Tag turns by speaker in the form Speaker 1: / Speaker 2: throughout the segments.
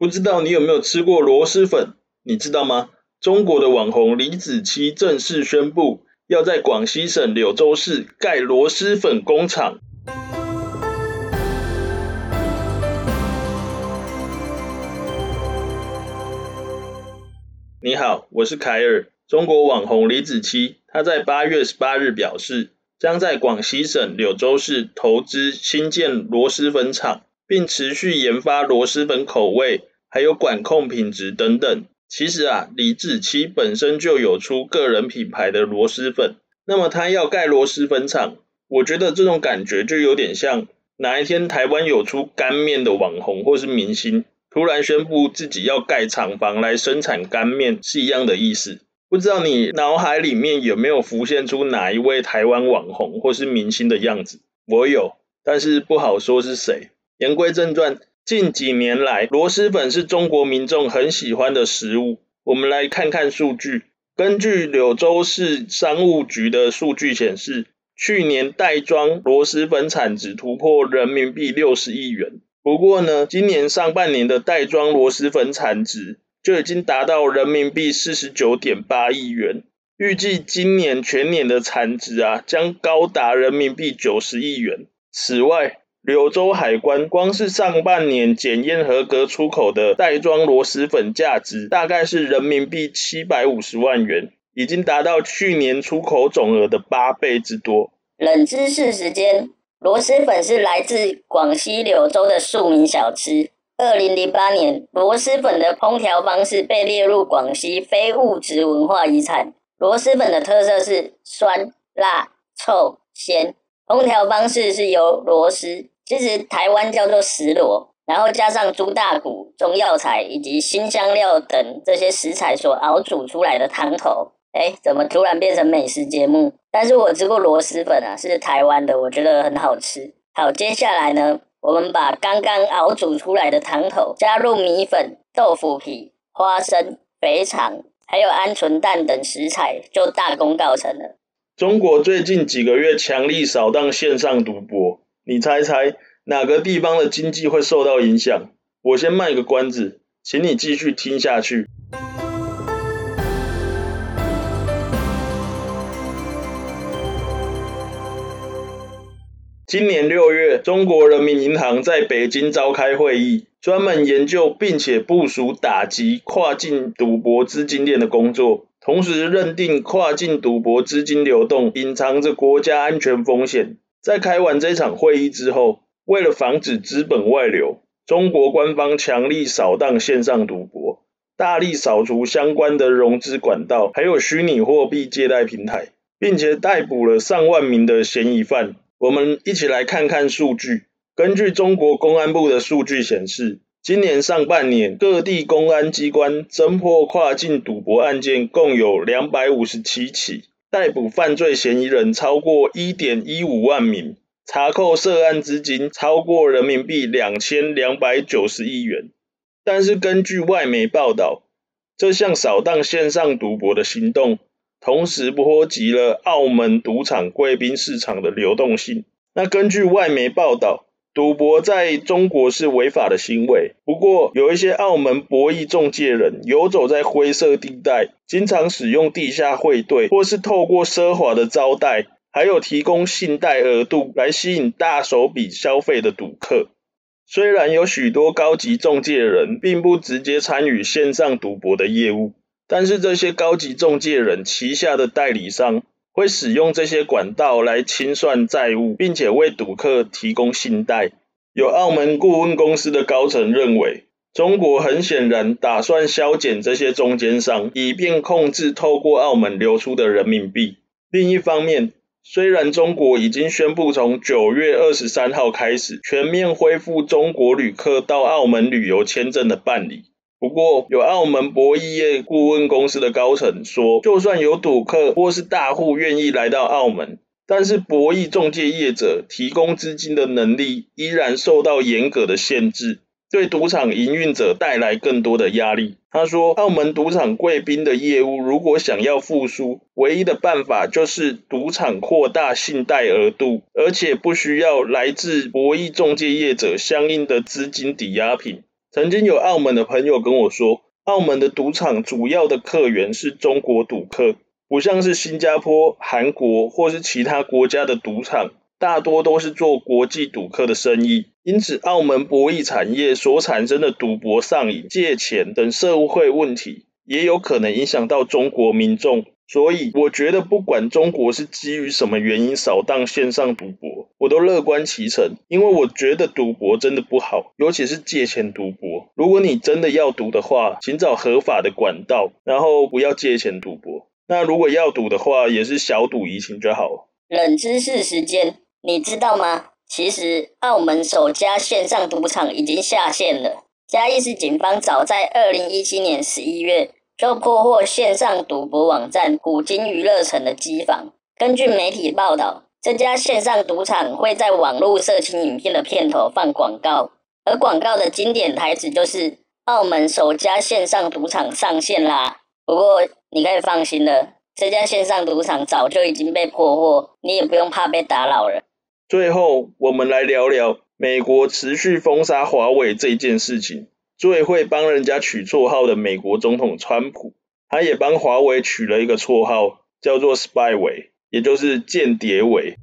Speaker 1: 不知道你有没有吃过螺蛳粉？你知道吗？中国的网红李子柒正式宣布，要在广西省柳州市盖螺蛳粉工厂。你好，我是凯尔。中国网红李子柒，他在八月十八日表示，将在广西省柳州市投资新建螺蛳粉厂。并持续研发螺蛳粉口味，还有管控品质等等。其实啊，李子柒本身就有出个人品牌的螺蛳粉，那么他要盖螺蛳粉厂，我觉得这种感觉就有点像哪一天台湾有出干面的网红或是明星，突然宣布自己要盖厂房来生产干面是一样的意思。不知道你脑海里面有没有浮现出哪一位台湾网红或是明星的样子？我有，但是不好说是谁。言归正传，近几年来，螺蛳粉是中国民众很喜欢的食物。我们来看看数据。根据柳州市商务局的数据显示，去年袋装螺蛳粉产值突破人民币六十亿元。不过呢，今年上半年的袋装螺蛳粉产值就已经达到人民币四十九点八亿元。预计今年全年的产值啊，将高达人民币九十亿元。此外，柳州海关光是上半年检验合格出口的袋装螺蛳粉价值大概是人民币七百五十万元，已经达到去年出口总额的八倍之多。
Speaker 2: 冷知识时间，螺蛳粉是来自广西柳州的庶民小吃。二零零八年，螺蛳粉的烹调方式被列入广西非物质文化遗产。螺蛳粉的特色是酸、辣、臭、咸。烹调方式是由螺蛳，其实台湾叫做石螺，然后加上猪大骨、中药材以及辛香料等这些食材所熬煮出来的汤头。哎，怎么突然变成美食节目？但是我吃过螺蛳粉啊，是台湾的，我觉得很好吃。好，接下来呢，我们把刚刚熬煮出来的汤头加入米粉、豆腐皮、花生、肥肠，还有鹌鹑蛋等食材，就大功告成了。
Speaker 1: 中国最近几个月强力扫荡线上赌博，你猜猜哪个地方的经济会受到影响？我先卖个关子，请你继续听下去。今年六月，中国人民银行在北京召开会议，专门研究并且部署打击跨境赌博资金链的工作。同时认定跨境赌博资金流动隐藏着国家安全风险。在开完这场会议之后，为了防止资本外流，中国官方强力扫荡线上赌博，大力扫除相关的融资管道，还有虚拟货币借贷平台，并且逮捕了上万名的嫌疑犯。我们一起来看看数据。根据中国公安部的数据显示，今年上半年，各地公安机关侦破跨境赌博案件共有两百五十七起，逮捕犯罪嫌疑人超过一点一五万名，查扣涉案资金超过人民币两千两百九十亿元。但是根据外媒报道，这项扫荡线上赌博的行动，同时波及了澳门赌场贵宾市场的流动性。那根据外媒报道，赌博在中国是违法的行为，不过有一些澳门博弈中介人游走在灰色地带，经常使用地下汇兑，或是透过奢华的招待，还有提供信贷额度来吸引大手笔消费的赌客。虽然有许多高级中介人并不直接参与线上赌博的业务，但是这些高级中介人旗下的代理商，会使用这些管道来清算债务，并且为赌客提供信贷。有澳门顾问公司的高层认为，中国很显然打算削减这些中间商，以便控制透过澳门流出的人民币。另一方面，虽然中国已经宣布从九月二十三号开始全面恢复中国旅客到澳门旅游签证的办理。不过，有澳门博弈业顾问公司的高层说，就算有赌客或是大户愿意来到澳门，但是博弈中介业者提供资金的能力依然受到严格的限制，对赌场营运者带来更多的压力。他说，澳门赌场贵宾的业务如果想要复苏，唯一的办法就是赌场扩大信贷额度，而且不需要来自博弈中介业者相应的资金抵押品。曾经有澳门的朋友跟我说，澳门的赌场主要的客源是中国赌客，不像是新加坡、韩国或是其他国家的赌场，大多都是做国际赌客的生意。因此，澳门博弈产业所产生的赌博上瘾、借钱等社会问题，也有可能影响到中国民众。所以，我觉得不管中国是基于什么原因扫荡线上赌博，我都乐观其成，因为我觉得赌博真的不好，尤其是借钱赌博。如果你真的要赌的话，请找合法的管道，然后不要借钱赌博。那如果要赌的话，也是小赌怡情就好。
Speaker 2: 冷知识时间，你知道吗？其实，澳门首家线上赌场已经下线了。嘉义市警方早在二零一七年十一月。就破获线上赌博网站古今娱乐城的机房。根据媒体报道，这家线上赌场会在网络色情影片的片头放广告，而广告的经典台词就是“澳门首家线上赌场上线啦”。不过你可以放心了，这家线上赌场早就已经被破获，你也不用怕被打扰了。
Speaker 1: 最后，我们来聊聊美国持续封杀华为这件事情。最会帮人家取绰号的美国总统川普，他也帮华为取了一个绰号，叫做 “spy 尾也就是间谍伪。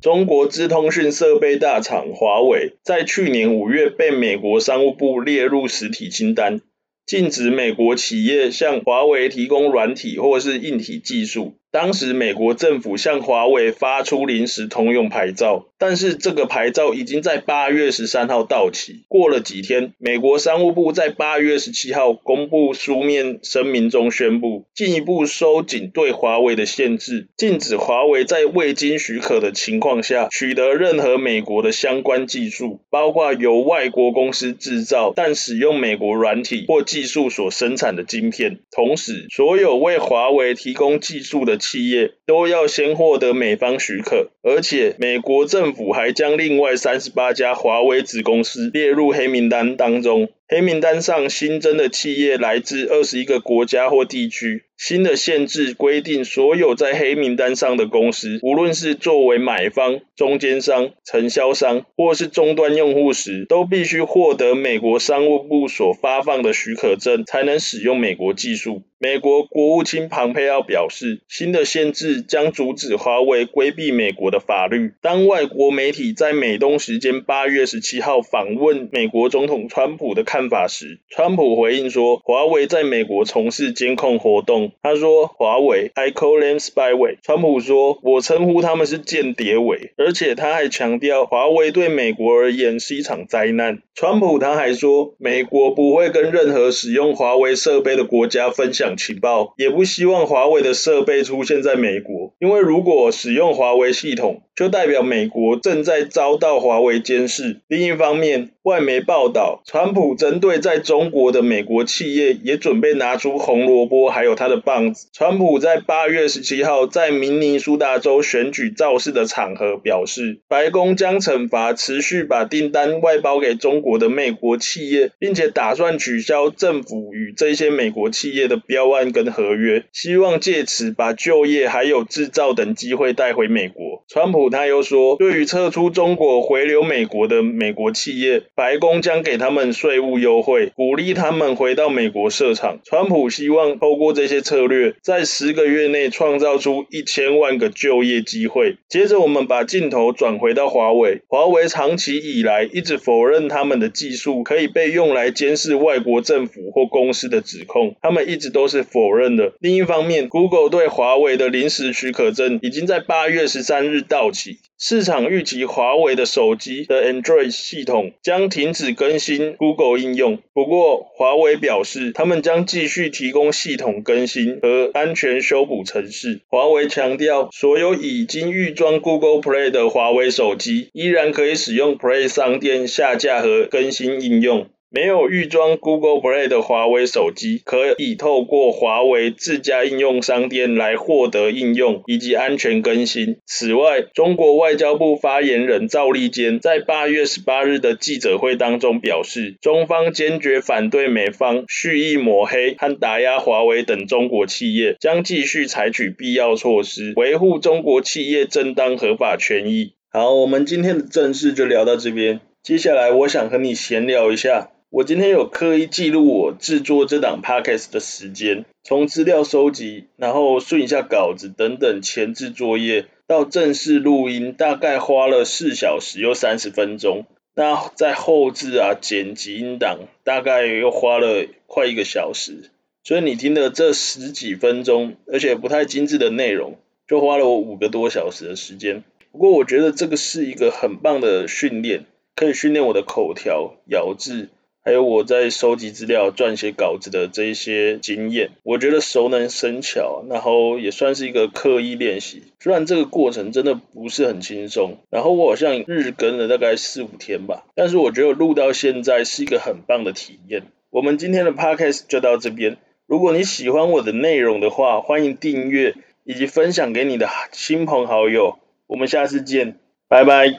Speaker 1: 中国资通讯设备大厂华为，在去年五月被美国商务部列入实体清单，禁止美国企业向华为提供软体或是硬体技术。当时美国政府向华为发出临时通用牌照，但是这个牌照已经在八月十三号到期。过了几天，美国商务部在八月十七号公布书面声明中宣布，进一步收紧对华为的限制，禁止华为在未经许可的情况下取得任何美国的相关技术，包括由外国公司制造但使用美国软体或技术所生产的晶片。同时，所有为华为提供技术的企业都要先获得美方许可，而且美国政府还将另外三十八家华为子公司列入黑名单当中。黑名单上新增的企业来自二十一个国家或地区。新的限制规定，所有在黑名单上的公司，无论是作为买方、中间商、承销商，或是终端用户时，都必须获得美国商务部所发放的许可证，才能使用美国技术。美国国务卿庞佩奥表示，新的限制将阻止华为规避美国的法律。当外国媒体在美东时间八月十七号访问美国总统川普的看看法时，川普回应说，华为在美国从事监控活动。他说，华为，I call them spyware。川普说，我称呼他们是间谍伪，而且他还强调，华为对美国而言是一场灾难。川普他还说，美国不会跟任何使用华为设备的国家分享情报，也不希望华为的设备出现在美国，因为如果使用华为系统，就代表美国正在遭到华为监视。另一方面，外媒报道，川普针对在中国的美国企业也准备拿出红萝卜，还有他的棒子。川普在八月十七号在明尼苏达州选举造势的场合表示，白宫将惩罚持续把订单外包给中国的美国企业，并且打算取消政府与这些美国企业的标案跟合约，希望借此把就业还有制造等机会带回美国。川普他又说，对于撤出中国回流美国的美国企业，白宫将给他们税务优惠，鼓励他们回到美国设厂。川普希望透过这些策略，在十个月内创造出一千万个就业机会。接着，我们把镜头转回到华为。华为长期以来一直否认他们的技术可以被用来监视外国政府或公司的指控，他们一直都是否认的。另一方面，Google 对华为的临时许可证已经在八月十三日到市场预期华为的手机的 Android 系统将停止更新 Google 应用。不过，华为表示，他们将继续提供系统更新和安全修补程式。华为强调，所有已经预装 Google Play 的华为手机依然可以使用 Play 商店下架和更新应用。没有预装 Google Play 的华为手机，可以透过华为自家应用商店来获得应用以及安全更新。此外，中国外交部发言人赵立坚在八月十八日的记者会当中表示，中方坚决反对美方蓄意抹黑和打压华为等中国企业，将继续采取必要措施，维护中国企业正当合法权益。好，我们今天的正事就聊到这边，接下来我想和你闲聊一下。我今天有刻意记录我制作这档 podcast 的时间，从资料收集，然后顺一下稿子等等前置作业，到正式录音，大概花了四小时又三十分钟。那在后置啊剪辑音档，大概又花了快一个小时。所以你听的这十几分钟，而且不太精致的内容，就花了我五个多小时的时间。不过我觉得这个是一个很棒的训练，可以训练我的口条、咬字。还有我在收集资料、撰写稿子的这一些经验，我觉得熟能生巧，然后也算是一个刻意练习。虽然这个过程真的不是很轻松，然后我好像日更了大概四五天吧，但是我觉得录到现在是一个很棒的体验。我们今天的 podcast 就到这边，如果你喜欢我的内容的话，欢迎订阅以及分享给你的亲朋好友。我们下次见，拜拜。